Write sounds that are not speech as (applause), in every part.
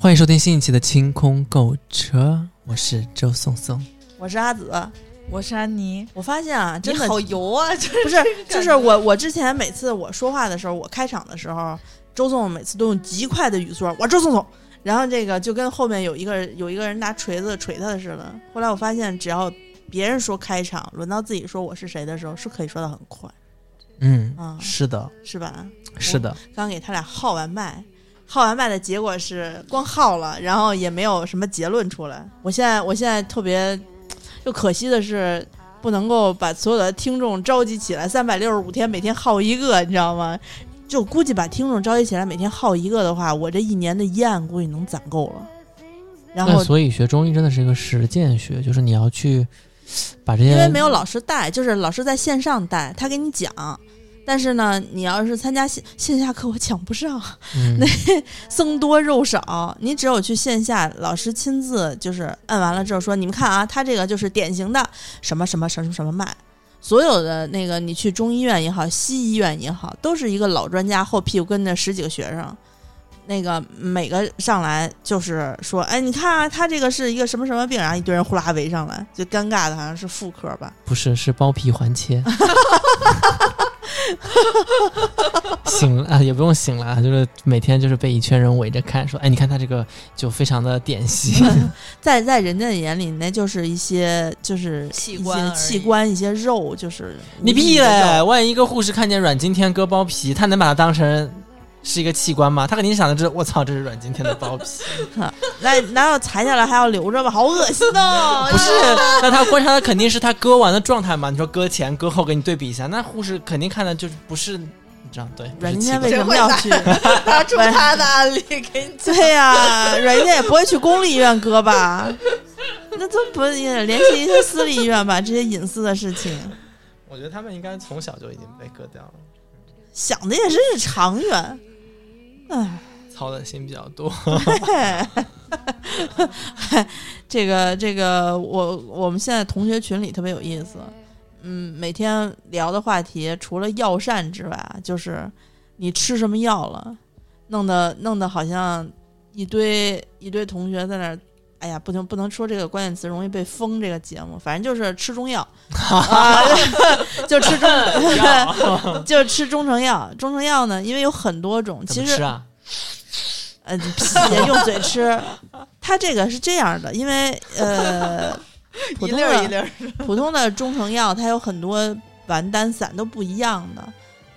欢迎收听新一期的清空购车，我是周颂颂。我是阿紫。我是安妮，我发现啊，真的好油啊！(laughs) 这不是，就是我我之前每次我说话的时候，我开场的时候，周颂每次都用极快的语速，我周颂颂，然后这个就跟后面有一个有一个人拿锤子锤他的似的。后来我发现，只要别人说开场，轮到自己说我是谁的时候，是可以说的很快，嗯，啊是的，是吧？是的，刚给他俩号完麦，号完麦的结果是光号了，然后也没有什么结论出来。我现在我现在特别，就可惜的是不能够把所有的听众召集起来，三百六十五天每天号一个，你知道吗？就估计把听众召集起来，每天号一个的话，我这一年的医案估计能攒够了。然后所以学中医真的是一个实践学，就是你要去把这些，因为没有老师带，就是老师在线上带，他给你讲。但是呢，你要是参加线线下课，我抢不上。嗯那 (laughs) 僧多肉少，你只有去线下，老师亲自就是按完了之后说，你们看啊，他这个就是典型的什么什么什么什么脉。所有的那个，你去中医院也好，西医院也好，都是一个老专家后屁股跟着十几个学生，那个每个上来就是说，哎，你看啊，他这个是一个什么什么病，然后一堆人呼啦围上来，就尴尬的好像是妇科吧。不是是包皮环切。醒了啊，也不用醒了啊，就是每天就是被一圈人围着看，说，哎，你看他这个就非常的典型。(laughs) 在在人家的眼里，那就是一些就是器官器官、一些肉，就是你屁无意的嘞！万一一个护士看见阮经天割包皮，他能把它当成是一个器官吗？他肯定想的是，我操，这是阮经天的包皮。(laughs) 那难道裁下来还要留着吗？好恶心哦！(laughs) 不是，那他观察的肯定是他割完的状态嘛？你说割前割后给你对比一下，那护士肯定看的就是不是，你知道对？阮经天为什么要去？拿出他的案例给你。对呀、阮经天也不会去公立医院割吧？那都不也联系一些私立医院吧？这些隐私的事情，我觉得他们应该从小就已经被割掉了，想的也真是长远。唉，操的心比较多。这 (laughs) 个这个，我我们现在同学群里特别有意思。嗯，每天聊的话题除了药膳之外，就是你吃什么药了，弄得弄得好像一堆一堆同学在那儿。哎呀，不能不能说这个关键词，容易被封这个节目。反正就是吃中药，(laughs) 啊，(laughs) 就吃中，(laughs) 就吃中成药。中成药呢，因为有很多种，其实？呃，屁用嘴吃。它这个是这样的，因为呃，普一通的粒一粒，普通的中成药，它有很多丸丹散都不一样的。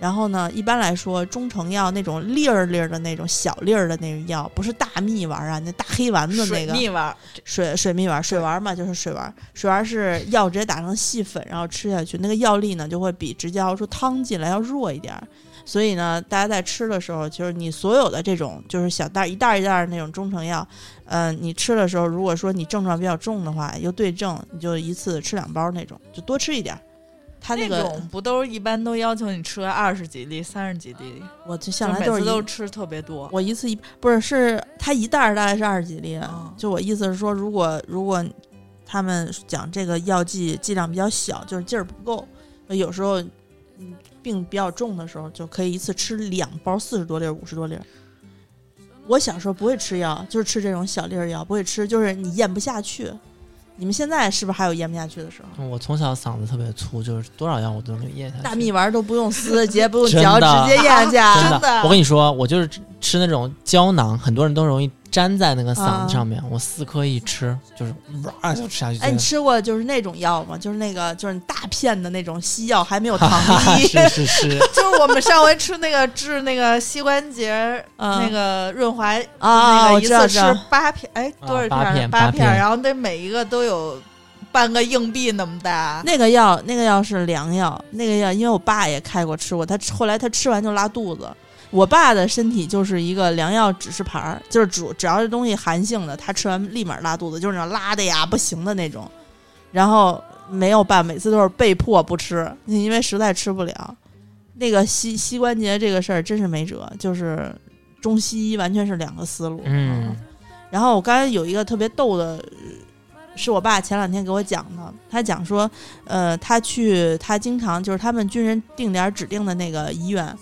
然后呢，一般来说，中成药那种粒儿粒儿的那种小粒儿的那种药，不是大蜜丸啊，那大黑丸子那水个蜜丸儿，水水蜜丸，水丸嘛，就是水丸。水丸是药直接打成细粉，然后吃下去，那个药力呢就会比直接熬出汤进来要弱一点儿。所以呢，大家在吃的时候，就是你所有的这种就是小袋儿一袋儿一袋儿那种中成药，嗯、你吃的时候，如果说你症状比较重的话，又对症，你就一次吃两包那种，就多吃一点儿。它那个那种不都一般都要求你吃二十几粒、三十几粒，我就向就每来都是一次都吃特别多。我一次一不是是他一袋儿大概是二十几粒，嗯就我意思是说，如果如果他们讲这个药剂剂量比较小，就是劲儿不够，有时候嗯病比较重的时候，就可以一次吃两包四十多粒儿、五十多粒儿。我小时候不会吃药，就是吃这种小粒儿药，不会吃，就是你咽不下去。你们现在是不是还有咽不下去的时候？我从小嗓子特别粗，就是多少药我都能咽下去。大蜜丸都不用撕，直接不用嚼，直接咽下去啊。真真的我跟你说，我就是吃吃那种胶囊，很多人都容易粘在那个嗓子上面。我四颗一吃，就是哇就吃下去。哎，你吃过就是那种药吗？就是那个就是大片的那种西药，还没有糖衣。(laughs) 是是是，(laughs) 就是我们上回吃那个治那个膝关节那个润滑啊那个一次吃八片，哎，多少？片八片八片，然后那每一个都有半个硬币那么大。那个药，那个药是良药，那个药因为我爸也开过吃过，他后来他吃完就拉肚子。我爸的身体就是一个良药指示牌儿，就是主只要是东西寒性的，他吃完立马拉肚子，就是那种拉的呀不行的那种。然后没有办，每次都是被迫不吃，因为实在吃不了。那个膝膝关节这个事儿真是没辙，就是中西医完全是两个思路。嗯，然后我刚才有一个特别逗的是我爸前两天给我讲的。他讲说，呃，他去他经常就是他们军人定点指定的那个医院，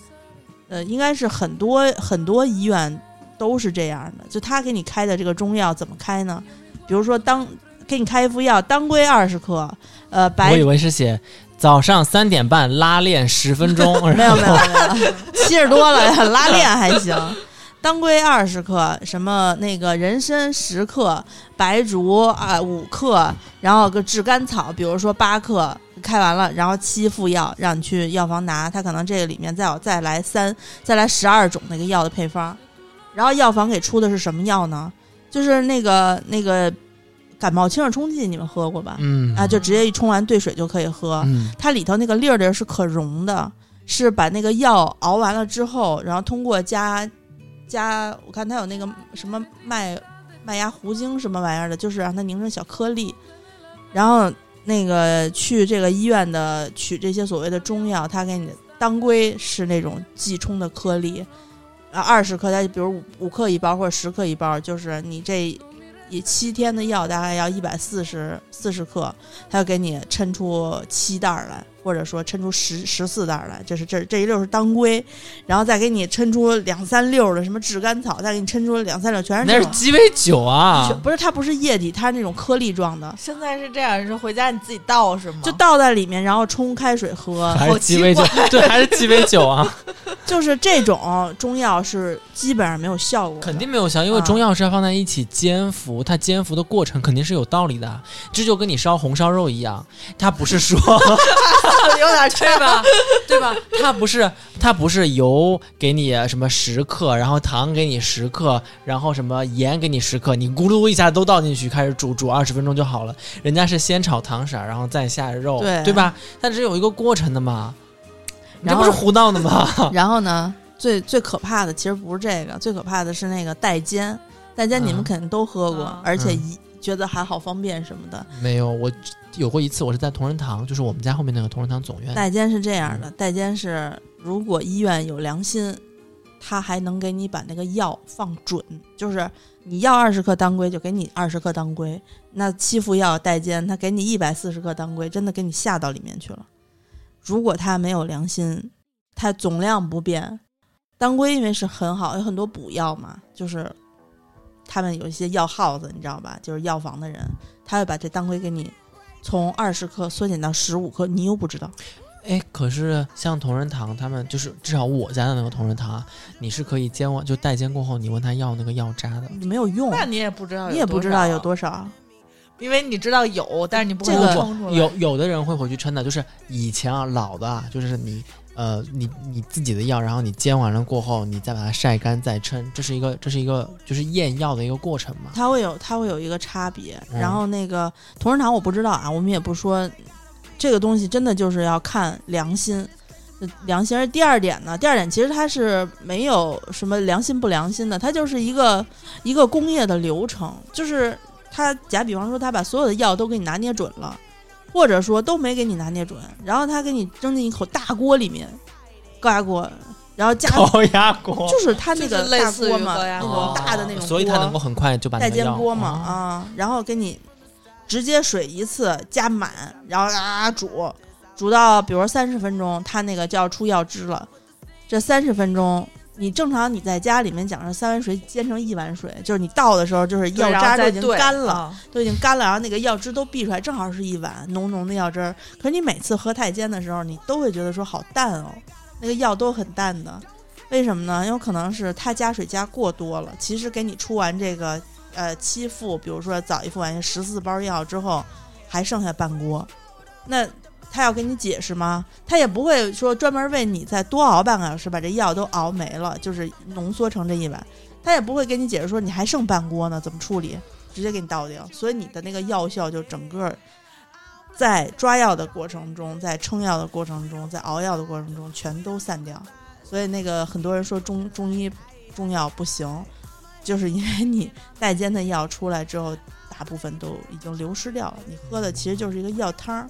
呃，应该是很多很多医院都是这样的。就他给你开的这个中药怎么开呢？比如说当给你开一副药，当归二十克，呃，白我以为是写早上三点半拉练十分钟，(laughs) 没有没有没有，(laughs) 七十多了，拉练还行。当归二十克，什么那个人参十克，白术啊五克，然后个炙甘草，比如说八克，开完了，然后七副药让你去药房拿，他可能这个里面再有再来三再来十二种那个药的配方，然后药房给出的是什么药呢？就是那个那个感冒清热冲剂，你们喝过吧？嗯啊，就直接一冲完兑水就可以喝。嗯它里头那个粒儿粒儿是可溶的，是把那个药熬完了之后，然后通过加加，我看它有那个什么麦麦芽糊精什么玩意儿的，就是让它凝成小颗粒，然后那个去这个医院的取这些所谓的中药，他给你当归是那种即冲的颗粒，啊，二十克，它比如五五克一包或者十克一包，就是你这一七天的药大概要一百四十四十克，他就给你抻出七袋来，或者说抻出十十四袋儿来，这是这这一溜是当归，然后再给你抻出两三溜的什么炙甘草，再给你抻出两三溜全是那是。鸡尾酒啊，不是，它不是液体，它是那种颗粒状的，现在是这样，是回家你自己倒是吗？就倒在里面，然后冲开水喝。(laughs) 还是鸡尾酒，对，还是鸡尾酒啊 (laughs) (laughs) 就是这种中药是基本上没有效果，肯定没有效，因为啊中药是要放在一起煎服，它煎服的过程肯定是有道理的，这就跟你烧红烧肉一样，它不是说 (laughs) 有点对吧？对吧？它不是它不是油给你什么十克，然后糖给你十克，然后什么盐给你十克，你咕噜一下都倒进去开始煮，煮二十分钟就好了。人家是先炒糖色，然后再下肉，对对吧？它这是有一个过程的嘛，你这不是胡闹的吗？(laughs) 然后呢，最最可怕的其实不是这个，最可怕的是那个代煎。代煎你们嗯肯定都喝过，嗯而且嗯一觉得还好方便什么的。没有，我有过一次，我是在同仁堂，就是我们家后面那个同仁堂总院。代煎是这样的，代煎是如果医院有良心，他还能给你把那个药放准，就是你要二十克当归就给你二十克当归，那七副药代煎，他给你一百四十克当归，真的给你下到里面去了。如果他没有良心，他总量不变，当归因为是很好，有很多补药嘛，就是他们有一些药耗子，你知道吧？就是药房的人，他会把这当归给你从二十克缩减到十五克，你又不知道。哎，可是像同仁堂他们，就是至少我家的那个同仁堂啊，你是可以煎完就代煎过后，你问他要那个药渣的。没有用，那你也不知道，你也不知道有多少，多少。因为你知道有，但是你不会这个称出来。有有的人会回去称的，就是以前啊老的啊，就是你呃你你自己的药，然后你煎完了过后，你再把它晒干再称，这是一个这是一个就是验药的一个过程嘛。它会有它会有一个差别。嗯然后那个同仁堂我不知道啊，我们也不说这个东西真的就是要看良心。呃良心，而第二点呢，第二点其实它是没有什么良心不良心的，它就是一个一个工业的流程，就是他假比方说他把所有的药都给你拿捏准了，或者说都没给你拿捏准，然后他给你扔进一口大锅里面，高压锅，然后加高压锅就是他那个大锅嘛，那种大的那种所以它能够很快就把那带煎锅嘛哦啊，然后给你直接水一次加满，然后啊煮，煮到比如三十分钟，它那个就要出药汁了。这三十分钟，你正常你在家里面讲是三碗水煎成一碗水，就是你倒的时候就是药渣都已经干了，啊都已经干了，然后那个药汁都逼出来，正好是一碗浓浓的药汁儿。可是你每次喝太煎的时候，你都会觉得说好淡哦，那个药都很淡的。为什么呢？因为可能是它加水加过多了。其实给你出完这个呃七副，比如说早一副完十四包药之后，还剩下半锅，那他要跟你解释吗？他也不会说专门为你再多熬半个小时把这药都熬没了，就是浓缩成这一碗。他也不会跟你解释说你还剩半锅呢，怎么处理？直接给你倒掉，所以你的那个药效就整个在抓药的过程中，在称药的过程中，在熬药的过程中全都散掉。所以那个很多人说中中医中药不行，就是因为你带煎的药出来之后，大部分都已经流失掉了。你喝的其实就是一个药汤儿，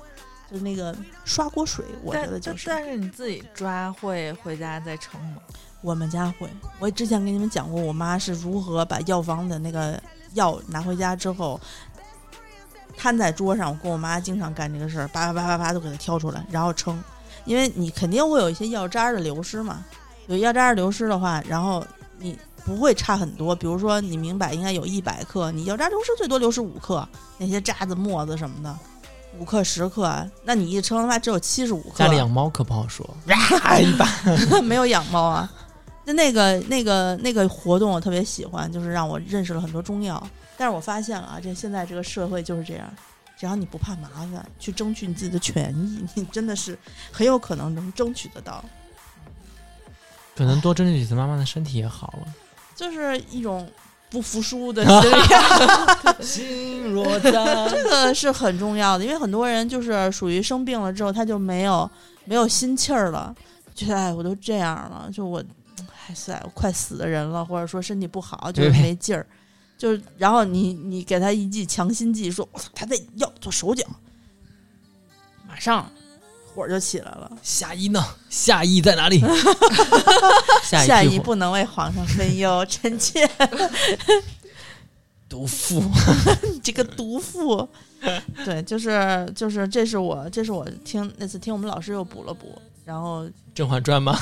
就是那个刷锅水。我觉得就是但是你自己抓会回家再称吗？我们家会，我之前跟你们讲过，我妈是如何把药房的那个药拿回家之后，摊在桌上。我跟我妈经常干这个事儿，叭叭叭叭叭都给它挑出来，然后称，因为你肯定会有一些药渣的流失嘛。有药渣的流失的话，然后你不会差很多。比如说你明白应该有一百克，你药渣流失最多流失五克，那些渣子、沫子什么的，五克、十克，那你一称的话只有七十五克。家里养猫可不好说，呀一把。(laughs) 没有养猫啊。那那个那个那个活动我特别喜欢，就是让我认识了很多中药。但是我发现了啊，这现在这个社会就是这样，只要你不怕麻烦，去争取你自己的权益，(laughs) 你真的是很有可能能争取得到。可能多争取几次，妈妈的身体也好了。就是一种不服输的 (laughs) 心理，(laughs) 心若在，这个是很重要的，因为很多人就是属于生病了之后，他就没有没有心气儿了，觉得哎，我都这样了，就我哎塞，我快死的人了，或者说身体不好，就是没劲儿，就是然后你你给他一剂强心剂，说我操，他在要做手脚，马上火就起来了。夏邑呢？夏邑在哪里？下 (laughs) 下一一句不能为皇上分忧，臣妾 (laughs) 毒妇。(laughs) 你这个毒妇。对，就是就是，这是我这是我听那次听我们老师又补了补，然后《甄嬛传》吗？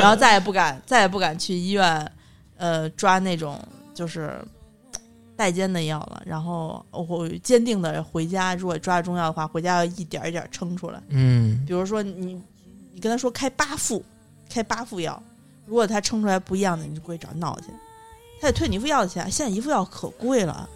然后再也不敢再也不敢去医院，呃，抓那种就是代煎的药了。然后我坚定的回家，如果抓中药的话，回家要一点儿一点儿称出来。嗯，比如说你你跟他说开八副，开八副药，如果他撑出来不一样的，你就过去找闹去，他得退你一副药的钱。现在一副药可贵了，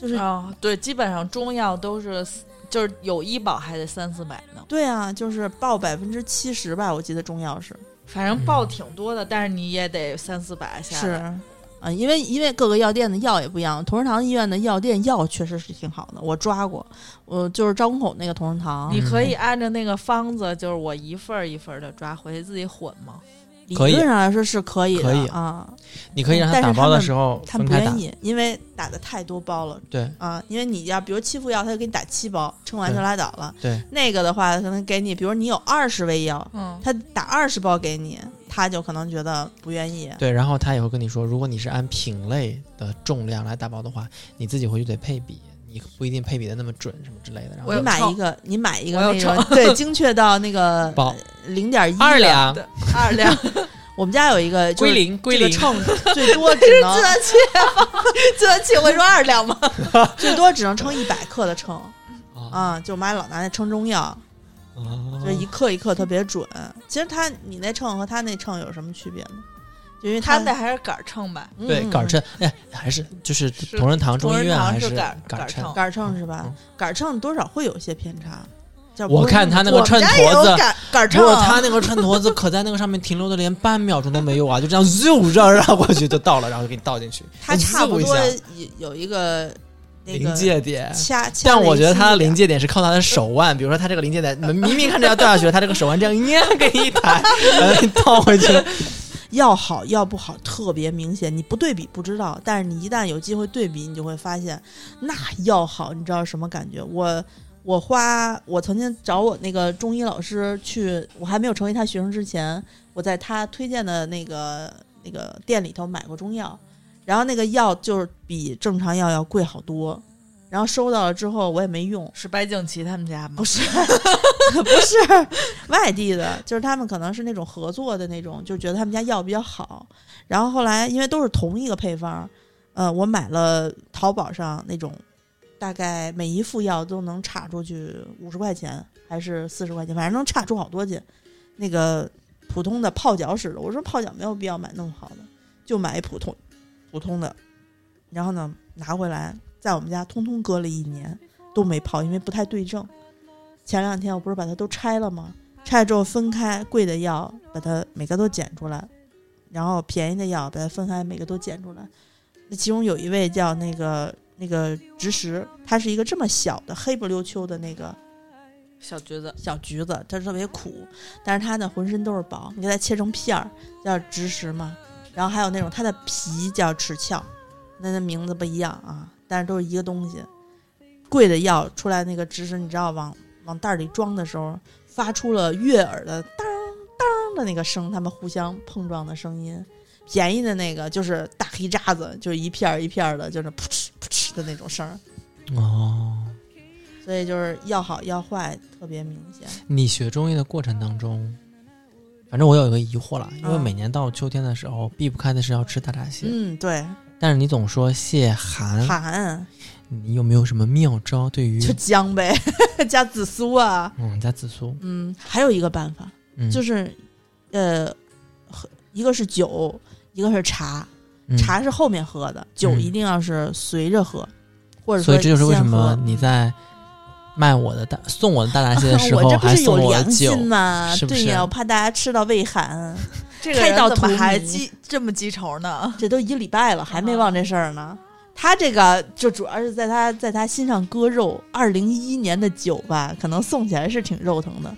就是、啊，对，基本上中药都是就是有医保还得三四百呢，对啊，就是报百分之七十吧，我记得中药是反正报挺多的，但是你也得三四百下是来。啊，因为因为各个药店的药也不一样，同仁堂医院的药店药确实是挺好的，我抓过，我就是张公口那个同仁堂，你可以按照那个方子，就是我一份儿一份的抓，回去自己混吗？理可以论上来说是可以的可以啊，你可以让他打包的时候他。不愿意，因为打的太多包了。对啊，因为你要比如七副药，他就给你打七包，称完就拉倒了。对，那个的话，可能给你，比如你有二十味药，嗯，他打二十包给你，他就可能觉得不愿意。对，然后他也会跟你说，如果你是按品类的重量来打包的话，你自己回去得配比，你不一定配比的那么准什么之类的。然后你我买一个，你买一个那个，对，(laughs) 精确到那个零点一二。两二两，(laughs) 我们家有一个就是归零归零，这个秤 (laughs) 最多只能自然气，自然气会说二两吗？最多只能称一百克的秤啊啊，就我妈老拿那称中药，啊就是一克一克特别准。其实他你那秤和他那秤有什么区别呢？就因为他他那还是杆秤吧？对杆秤，哎，还是就是是同仁堂中医院还是杆杆秤杆秤？是吧嗯？杆秤多少会有些偏差。我看他那个秤砣子杆杆儿不，是他那个 (laughs) 秤砣子可在那个上面停留的连半秒钟都没有啊，就这样咻绕绕过去就到了，然后就给你倒进去，他差不多有有一个临界点。但我觉得他的的临界点是靠他的手腕，比如说他这个临界点明明看着要掉下去了，他这个手腕这样 (laughs) 捏给你一抬，然后你倒回去了。药好药不好特别明显，你不对比不知道，但是你一旦有机会对比，你就会发现那药好，你知道什么感觉？我我花我曾经找我那个中医老师去，我还没有成为他学生之前，我在他推荐的那个那个店里头买过中药，然后那个药就是比正常药要贵好多，然后收到了之后我也没用，是白敬琦他们家吗？不是，(laughs) 不是外地的，就是他们可能是那种合作的那种，就觉得他们家药比较好。然后后来因为都是同一个配方，呃，我买了淘宝上那种，大概每一副药都能差出去五十块钱还是四十块钱，反正能差出好多去。那个普通的泡脚使的，我说泡脚没有必要买那么好的，就买一普通普通的。然后呢，拿回来在我们家通通搁了一年都没泡，因为不太对症。前两天我不是把它都拆了吗？拆了之后分开，贵的药把它每个都捡出来，然后便宜的药把它分开，每个都捡出来。那其中有一位叫那个那个植石，它是一个这么小的黑不溜秋的那个小橘子，小橘子，它特别苦，但是它呢浑身都是宝，你给它切成片儿叫植石嘛。然后还有那种它的皮叫齿壳，那那名字不一样啊，但是都是一个东西。贵的药出来那个植石，你知道往往袋儿里装的时候，发出了悦耳的当当的那个声，他们互相碰撞的声音。便宜的那个就是大黑渣子，就是一片儿一片儿的，就是噗嗤噗嗤的那种声儿。哦，所以就是要好要坏特别明显。你学中医的过程当中，反正我有一个疑惑了，因为嗯每年到秋天的时候，避不开的是要吃大闸蟹，嗯，对，但是你总说蟹寒，寒你有没有什么妙招对于就姜呗，(laughs) 加紫苏啊。嗯加紫苏？嗯，还有一个办法，嗯，就是呃，喝一个是酒，一个是茶。嗯茶是后面喝的，酒嗯一定要是随着喝，或者说所以这就是为什么你在卖我的大送我的大闸蟹的时 (laughs) 我候这不是有还送我良酒，心吗？是是对呀，我怕大家吃到胃寒，这个人开到怎么还记这么记仇呢？这都一个礼拜了，还没忘这事儿呢。他这个就主要是在他在他心上割肉。二零一一年的酒吧，可能送起来是挺肉疼的。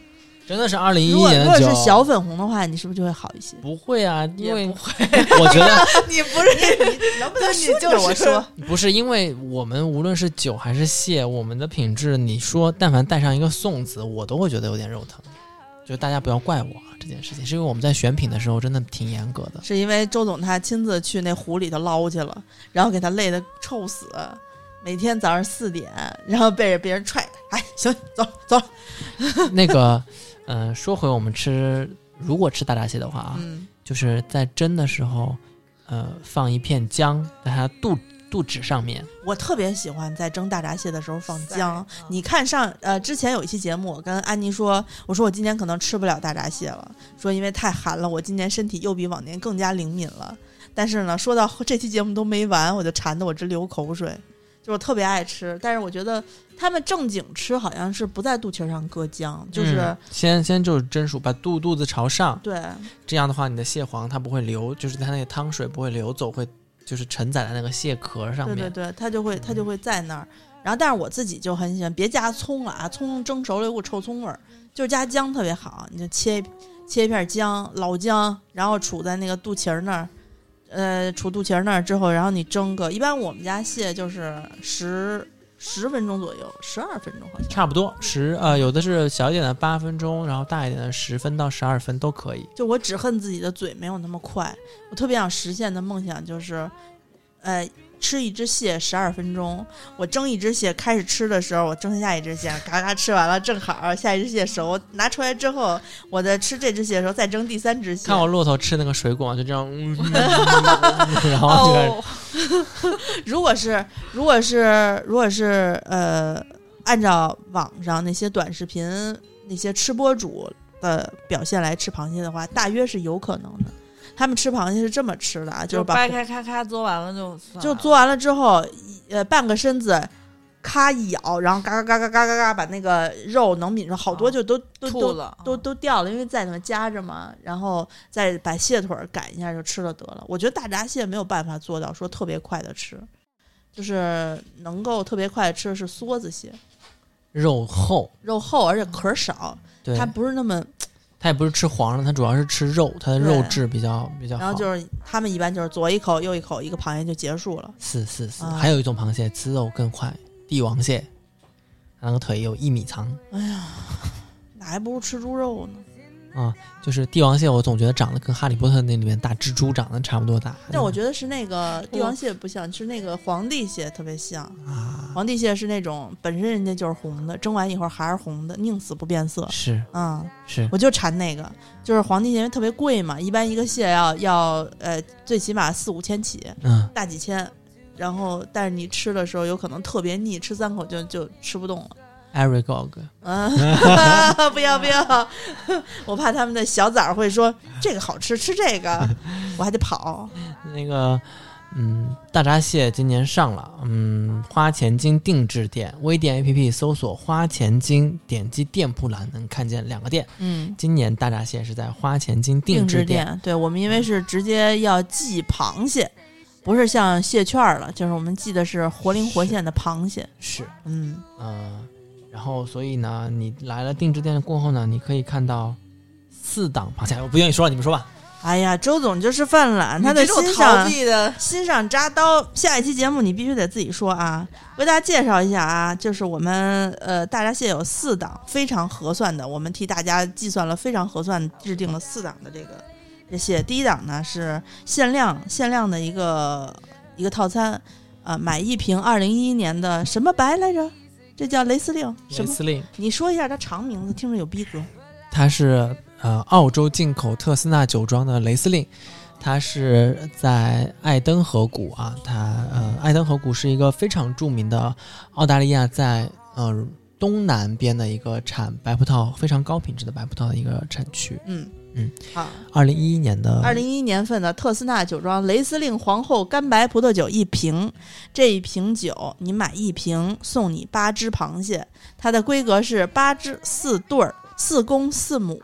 真的是二零一一年的酒如果是。小粉红的话，你是不是就会好一些？不会啊，因为 (laughs) 我觉得 (laughs) 你不是你能不能顺着我说？不是，因为我们无论是酒还是蟹，我们的品质，你说但凡带上一个送字，我都会觉得有点肉疼。就大家不要怪我啊，这件事情是因为我们在选品的时候真的挺严格的。是因为周总他亲自去那湖里头捞去了，然后给他累得臭死。每天早上四点，然后被着别人踹，哎，行，走走。(laughs) 那个，呃，说回我们吃，如果吃大闸蟹的话啊，嗯，就是在蒸的时候，呃，放一片姜在它肚肚纸上面，我特别喜欢在蒸大闸蟹的时候放姜。你看上呃之前有一期节目，我跟安妮说，我说我今年可能吃不了大闸蟹了，说因为太寒了，我今年身体又比往年更加灵敏了。但是呢，说到这期节目都没完，我就馋得我直流口水。就我特别爱吃，但是我觉得他们正经吃好像是不在肚脐上搁姜，就是、嗯先先就是蒸熟，把肚肚子朝上，对这样的话你的蟹黄它不会流，就是它那个汤水不会流走，会就是承载在那个蟹壳上面。对对对，它就会它就会在那儿。然后，但是我自己就很喜欢，别加葱了啊，葱蒸熟了有股臭葱味儿，就是加姜特别好。你就切切一片姜，老姜，然后杵在那个肚脐儿那儿，呃，杵肚脐儿那儿之后，然后你蒸个，一般我们家蟹就是十十分钟左右，十二分钟好像。差不多十呃，有的是小一点的八分钟，然后大一点的十分到十二分都可以。就我只恨自己的嘴没有那么快，我特别想实现的梦想就是，呃，吃一只蟹十二分钟。我蒸一只蟹开始吃的时候，我蒸下一只蟹，嘎嘎吃完了正好下一只蟹熟，拿出来之后，我在吃这只蟹的时候再蒸第三只蟹。看我骆驼吃那个水果，就这样，(laughs) 嗯然后就开始哦，(laughs) 如果是如果是如果是呃，按照网上那些短视频那些吃播主的表现来吃螃蟹的话，大约是有可能的。他们吃螃蟹是这么吃的啊，就是把掰开咔咔嘬完了就就嘬完了之后，一呃，半个身子，咔一咬，然后嘎嘎嘎嘎嘎嘎嘎，把那个肉能抿出好多啊就都、都都吐了，都都掉了，因为在里面夹着嘛，然后再把蟹腿儿擀一下就吃了得了。我觉得大闸蟹没有办法做到说特别快的吃，就是能够特别快的吃的是梭子蟹，肉厚，肉厚而且壳儿少，它不是那么，它也不是吃黄的，它主要是吃肉，它的肉质比较比较好。然后就是他们一般就是左一口右一口，一个螃蟹就结束了。是是是，啊还有一种螃蟹吃肉更快，帝王蟹，那个腿有一米长哎呀，那还不如吃猪肉呢。啊，就是帝王蟹，我总觉得长得跟哈利波特那里面大蜘蛛长得差不多大。但我觉得是那个帝王蟹不像，是那个皇帝蟹特别像。啊，皇帝蟹是那种本身人家就是红的，蒸完以后还是红的，宁死不变色。是嗯，是，我就馋那个，就是皇帝蟹因为特别贵嘛，一般一个蟹要要呃最起码四五千起，嗯，大几千。然后，但是你吃的时候有可能特别腻，吃三口就就吃不动了。Eric Gog，嗯，(laughs) 不要不要，(laughs) 我怕他们的小崽儿会说这个好吃，吃这个，(laughs) 我还得跑。那个，嗯，大闸蟹今年上了，嗯，花钱精定制店，微店 APP 搜索“花钱精”，点击店铺栏能看见两个店。嗯，今年大闸蟹是在花钱精定制店，对我们因为是直接要寄螃蟹，不是像蟹券儿了，就是我们寄的是活灵活现的螃蟹。是，嗯，呃，然后所以呢，你来了定制店过后呢，你可以看到四档螃蟹，我不愿意说了，你们说吧。哎呀，周总就是犯懒，他的你这种逃心上避的，心上扎刀。下一期节目你必须得自己说啊，为大家介绍一下啊，就是我们呃大闸蟹有四档非常合算的，我们替大家计算了非常合算，制定了四档的这个这蟹。第一档呢是限量限量的一个一个套餐，啊，买一瓶二零一一年的什么白来着？这叫雷司令什么？雷司令，你说一下它长名字，听着有逼格。它是呃澳洲进口特斯纳酒庄的雷司令，它是在爱登河谷啊，它呃爱登河谷是一个非常著名的澳大利亚在呃东南边的一个产白葡萄非常高品质的白葡萄的一个产区。嗯嗯，好，二零一一年的二零一一年份的特斯纳酒庄雷司令皇后干白葡萄酒一瓶，这一瓶酒你买一瓶送你八只螃蟹，它的规格是八只四对儿，四公四母，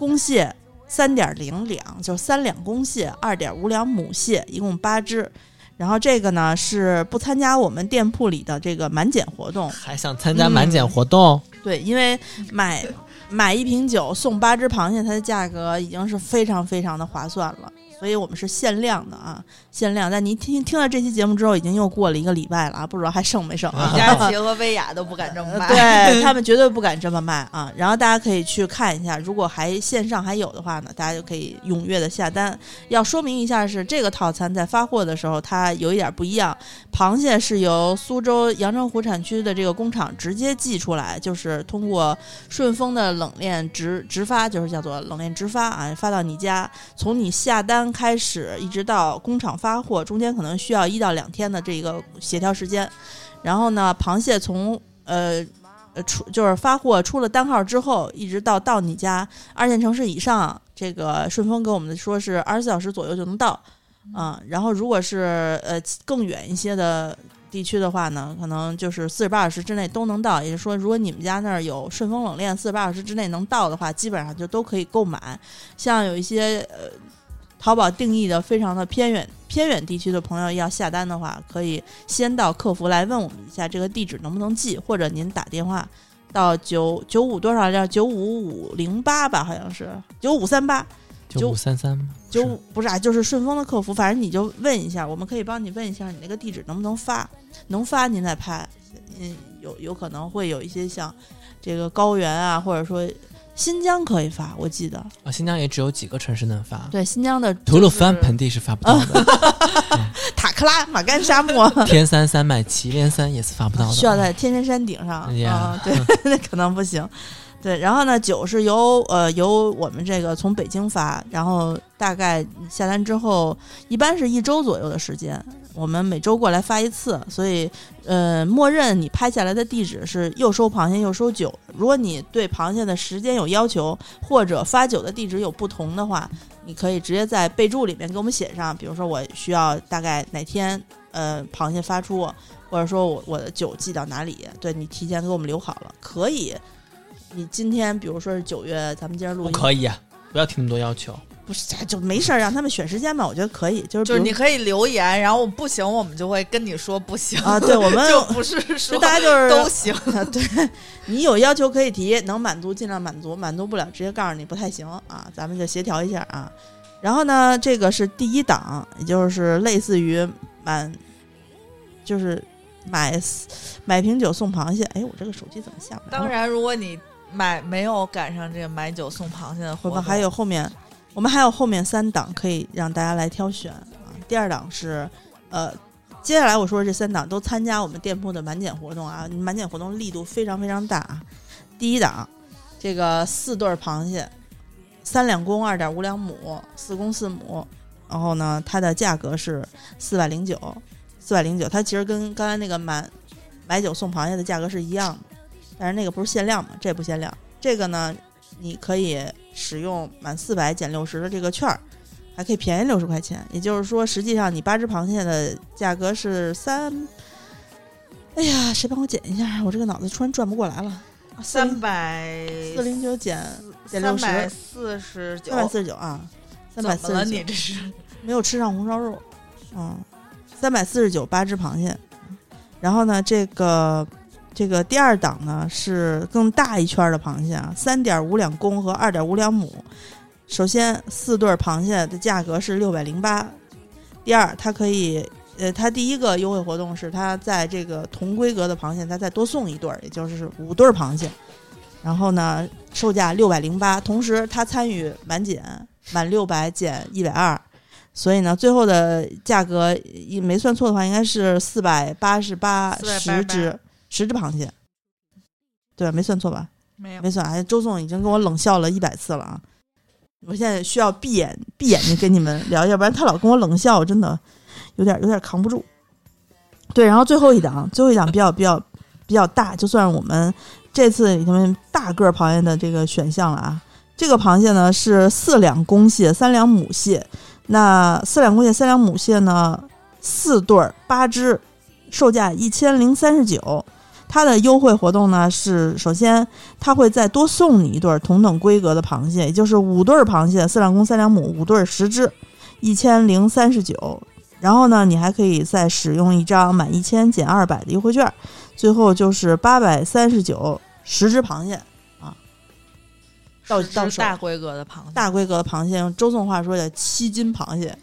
公蟹三点零两，就三两公蟹，二点五两母蟹，一共八只。然后这个呢是不参加我们店铺里的这个满减活动，还想参加满减活动，对，因为买买一瓶酒送八只螃蟹，它的价格已经是非常非常的划算了，所以我们是限量的啊，限量。但您听听了这期节目之后，已经又过了一个礼拜了啊，不知道还剩没剩啊？佳琪和薇娅都不敢这么卖。(laughs) 对他们绝对不敢这么卖啊！然后大家可以去看一下，如果还线上还有的话呢，大家就可以踊跃的下单。要说明一下是这个套餐在发货的时候，它有一点不一样，螃蟹是由苏州阳澄湖产区的这个工厂直接寄出来，就是通过顺丰的冷链直直发，就是叫做冷链直发啊，发到你家。从你下单开始一直到工厂发货，中间可能需要一到两天的这个协调时间。然后呢，螃蟹从呃呃出就是发货出了单号之后，一直到到你家二线城市以上，这个顺丰给我们说是二十四小时左右就能到，啊、然后如果是呃更远一些的地区的话呢，可能就是四十八小时之内都能到。也就是说，如果你们家那儿有顺丰冷链，四十八小时之内能到的话，基本上就都可以购买。像有一些呃淘宝定义的非常的偏远偏远地区的朋友要下单的话，可以先到客服来问我们一下这个地址能不能寄，或者您打电话到九九五多少叫？九五五零八吧，好像是九五三八。九五三三吗？九五不是啊，就是顺丰的客服，反正你就问一下，我们可以帮你问一下你那个地址能不能发，能发您再拍。嗯，有有可能会有一些像这个高原啊，或者说新疆可以发，我记得。啊，新疆也只有几个城市能发，对新疆的吐鲁番盆地是发不到的，(laughs) 塔克拉玛干沙漠。(laughs) 天山山脉祁连山也是发不到的，需要在天山山顶上。对，(laughs) 那可能不行。对，然后呢，酒是由呃由我们这个从北京发，然后大概下单之后，一般是一周左右的时间，我们每周过来发一次，所以呃，默认你拍下来的地址是又收螃蟹又收酒。如果你对螃蟹的时间有要求，或者发酒的地址有不同的话，你可以直接在备注里面给我们写上，比如说我需要大概哪天呃螃蟹发出，或者说我我的酒寄到哪里，对你提前给我们留好了，可以。你今天比如说是九月，咱们今儿录音，不可以啊，不要提那么多要求。不是就没事儿，让他们选时间吧，我觉得可以，就是就是你可以留言，然后不行，我们就会跟你说不行啊，对我 (laughs) 们就不是说大家就是都行。(laughs) 对你有要求可以提，能满足尽量满足，满足不了直接告诉你不太行啊，咱们就协调一下啊。然后呢，这个是第一档，也就是类似于满，就是买买瓶酒送螃蟹。哎，我这个手机怎么下不来了？当然，如果你买没有赶上这个买酒送螃蟹的活动，还有后面，我们还有后面三档可以让大家来挑选啊。第二档是，呃，接下来我说的这三档都参加我们店铺的满减活动啊，满减活动力度非常非常大啊。第一档，这个四对儿螃蟹，三两公，二点五两母，四公四母，然后呢，它的价格是四百零九，四百零九，它其实跟刚才那个满买酒送螃蟹的价格是一样的，但是那个不是限量嘛，这不限量，这个呢，你可以使用满四百减六十的这个券儿，还可以便宜六十块钱。也就是说，实际上你八只螃蟹的价格是三。哎呀，谁帮我减一下？我这个脑子突然转不过来了。三百四零九减减六三百十，四十九三，百四十九啊，三百？四十九你这是没有吃上红烧肉，嗯，三百四十九八只螃蟹。然后呢，这个这个第二档呢是更大一圈儿的螃蟹啊，三点五两公和二点五两母。首先四对儿螃蟹的价格是六百零八，第二它可以。呃，它第一个优惠活动是它在这个同规格的螃蟹，它再多送一对儿，也就是五对儿螃蟹。然后呢，售价六百零八，同时它参与满减，满六百减一百二，所以呢，最后的价格一没算错的话，应该是四百八十八488十只十只螃蟹，对吧？没算错吧？没有没算，哎，周总已经跟我冷笑了一百次了啊！我现在需要闭眼闭眼睛跟你们聊，要不然他老跟我冷笑，我真的有点有点扛不住。对，然后最后一档，最后一档比较比较比较大，就算我们这次里面大个儿螃蟹的这个选项了啊。这个螃蟹呢是四两公蟹，三两母蟹。那四两公蟹、三两母蟹呢，四对儿八只，售价一千零三十九。它的优惠活动呢是，首先它会再多送你一对同等规格的螃蟹，也就是五对螃蟹，四两公三两母，五对儿十只，一千零三十九。然后呢，你还可以再使用一张满一千减二百的优惠券，最后就是八百三十九十只螃蟹，到到手大规格的螃蟹，大规格的螃蟹，用周颂话说叫七斤螃蟹。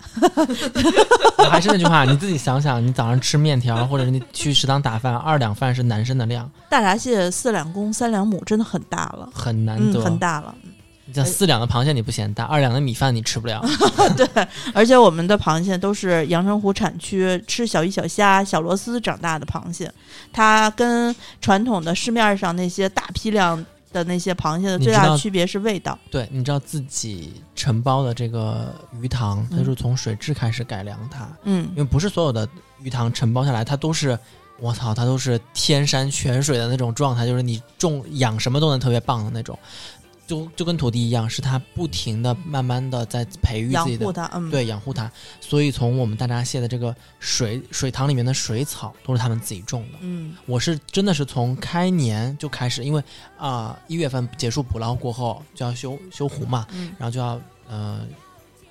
(laughs) 还是那句话，你自己想想，你早上吃面条，或者是你去食堂打饭，二两饭是男生的量，大闸蟹四两公三两母，真的很大了，嗯，很难得。很大了。你像四两的螃蟹你不嫌大，二两的米饭你吃不了。(laughs) 对，而且我们的螃蟹都是阳澄湖产区吃小鱼小虾、小螺丝长大的螃蟹，它跟传统的市面上那些大批量的那些螃蟹的最大区别是味道。对，你知道自己承包的这个鱼塘，它嗯就是从水质开始改良它，嗯因为不是所有的鱼塘承包下来，它都是。我操，它都是天山泉水的那种状态，就是你种养什么都能特别棒的那种，就就跟土地一样，是它不停的、慢慢的在培育自己的养护它，嗯，对，养护它。所以从我们大闸蟹的这个水水塘里面的水草都是他们自己种的。嗯我是真的是从开年就开始，因为啊一、月份结束捕捞过后就要修修湖嘛，嗯然后就要呃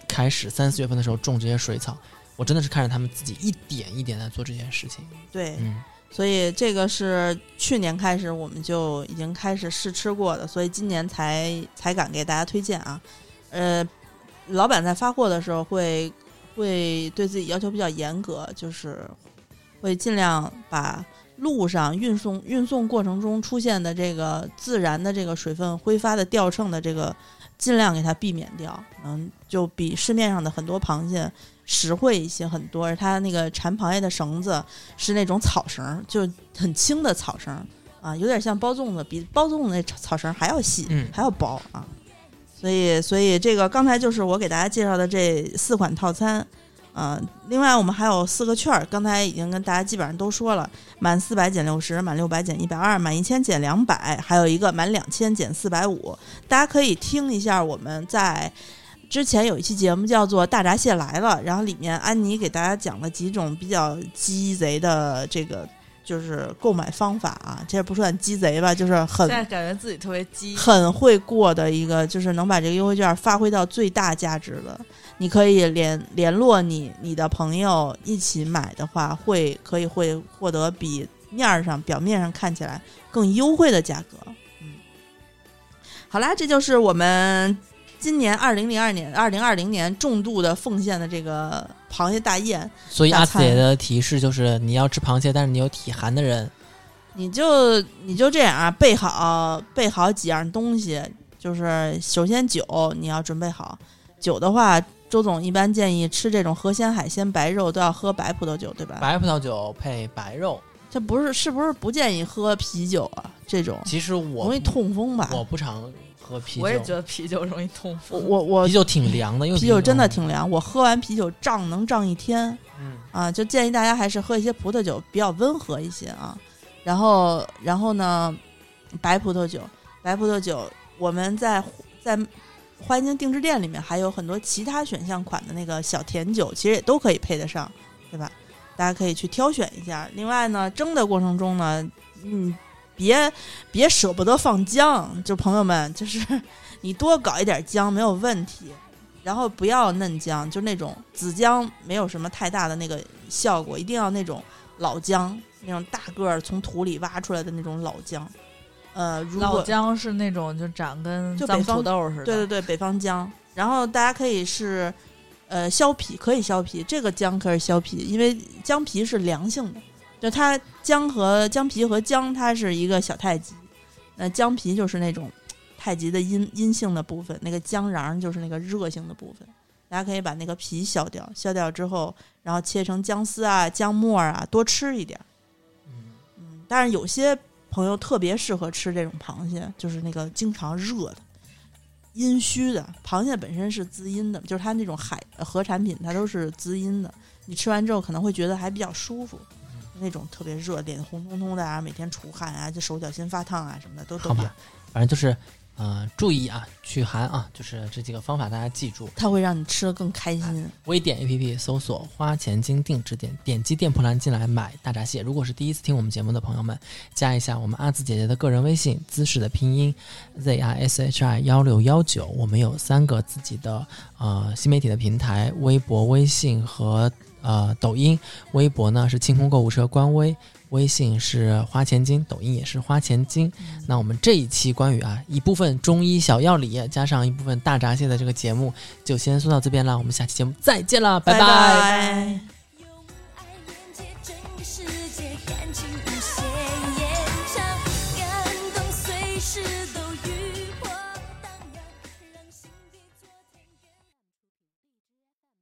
开始三四月份的时候种这些水草。我真的是看着他们自己一点一点在做这件事情。对，嗯，所以这个是去年开始我们就已经开始试吃过的，所以今年才才敢给大家推荐啊。呃，老板在发货的时候会会对自己要求比较严格，就是会尽量把路上运送运送过程中出现的这个自然的这个水分挥发的掉秤的这个尽量给它避免掉，嗯，就比市面上的很多螃蟹实惠一些很多。而它那个缠螃蟹的绳子是那种草绳，就很轻的草绳啊，有点像包粽子，比包粽子那草草绳还要细，嗯还要薄啊。所以，所以这个刚才就是我给大家介绍的这四款套餐，啊，另外我们还有四个券儿，刚才已经跟大家基本上都说了，满四百减六十，满六百减一百二，满一千减两百，还有一个满两千减四百五。大家可以听一下我们在之前有一期节目叫做《大闸蟹来了》，然后里面安妮给大家讲了几种比较鸡贼的这个就是购买方法啊，这不算鸡贼吧，就是很现在感觉自己特别鸡，很会过的一个，就是能把这个优惠券发挥到最大价值的。你可以联联络你你的朋友一起买的话，会可以会获得比面儿上表面上看起来更优惠的价格。嗯，好啦，这就是我们今年二零零二年、二零二零年重度的奉献的这个螃蟹大宴。所以阿紫姐的提示就是，你要吃螃蟹，但是你有体寒的人，你就你就这样啊，备好备好几样东西，就是首先酒你要准备好。酒的话，周总一般建议吃这种河鲜、海鲜、白肉都要喝白葡萄酒，对吧？白葡萄酒配白肉。这不是是不是不建议喝啤酒啊？这种其实我容易痛风吧？我不常喝啤酒，我也觉得啤酒容易痛我风。我我啤酒挺凉的，因为啤酒真的挺凉，我喝完啤酒胀能胀一天。嗯，啊，就建议大家还是喝一些葡萄酒，比较温和一些啊。然后，然后呢，白葡萄酒，白葡萄酒，我们在在花间定制店里面还有很多其他选项款的那个小甜酒，其实也都可以配得上，对吧？大家可以去挑选一下。另外呢，蒸的过程中呢，嗯，别别舍不得放姜，就朋友们，就是 (laughs) 你多搞一点姜没有问题。然后不要嫩姜，就那种紫姜没有什么太大的那个效果，一定要那种老姜，那种大个儿从土里挖出来的那种老姜。呃，如老果姜是那种就长跟脏就北方土豆似的，对对对，北方姜。然后大家可以是呃削皮，可以削皮，这个姜可以削皮，因为姜皮是凉性的，就它姜和姜皮和姜它是一个小太极，那姜皮就是那种太极的阴阴性的部分，那个姜瓤就是那个热性的部分。大家可以把那个皮削掉，削掉之后，然后切成姜丝啊、姜末啊，多吃一点。嗯，但是有些朋友特别适合吃这种螃蟹，就是那个经常热的、阴虚的。螃蟹本身是滋阴的，就是它那种海呃河产品，它都是滋阴的。你吃完之后可能会觉得还比较舒服，那种特别热、脸红彤彤的啊，每天出汗啊，就手脚心发烫啊什么的都都吧。反正就是，呃，注意啊，驱寒啊，就是这几个方法大家记住。它会让你吃的更开心。微点 APP 搜索“花钱精定制店”，点击店铺栏进来买大闸蟹。如果是第一次听我们节目的朋友们，加一下我们阿紫姐姐的个人微信，姿势的拼音 Z I S H I 幺六幺九。我们有三个自己的呃新媒体的平台，微博、微信和呃抖音。微博呢是清空购物车官微。微信是花钱精，抖音也是花钱精。那我们这一期关于啊一部分中医小药理，加上一部分大闸蟹的这个节目，就先说到这边了。我们下期节目再见了，拜拜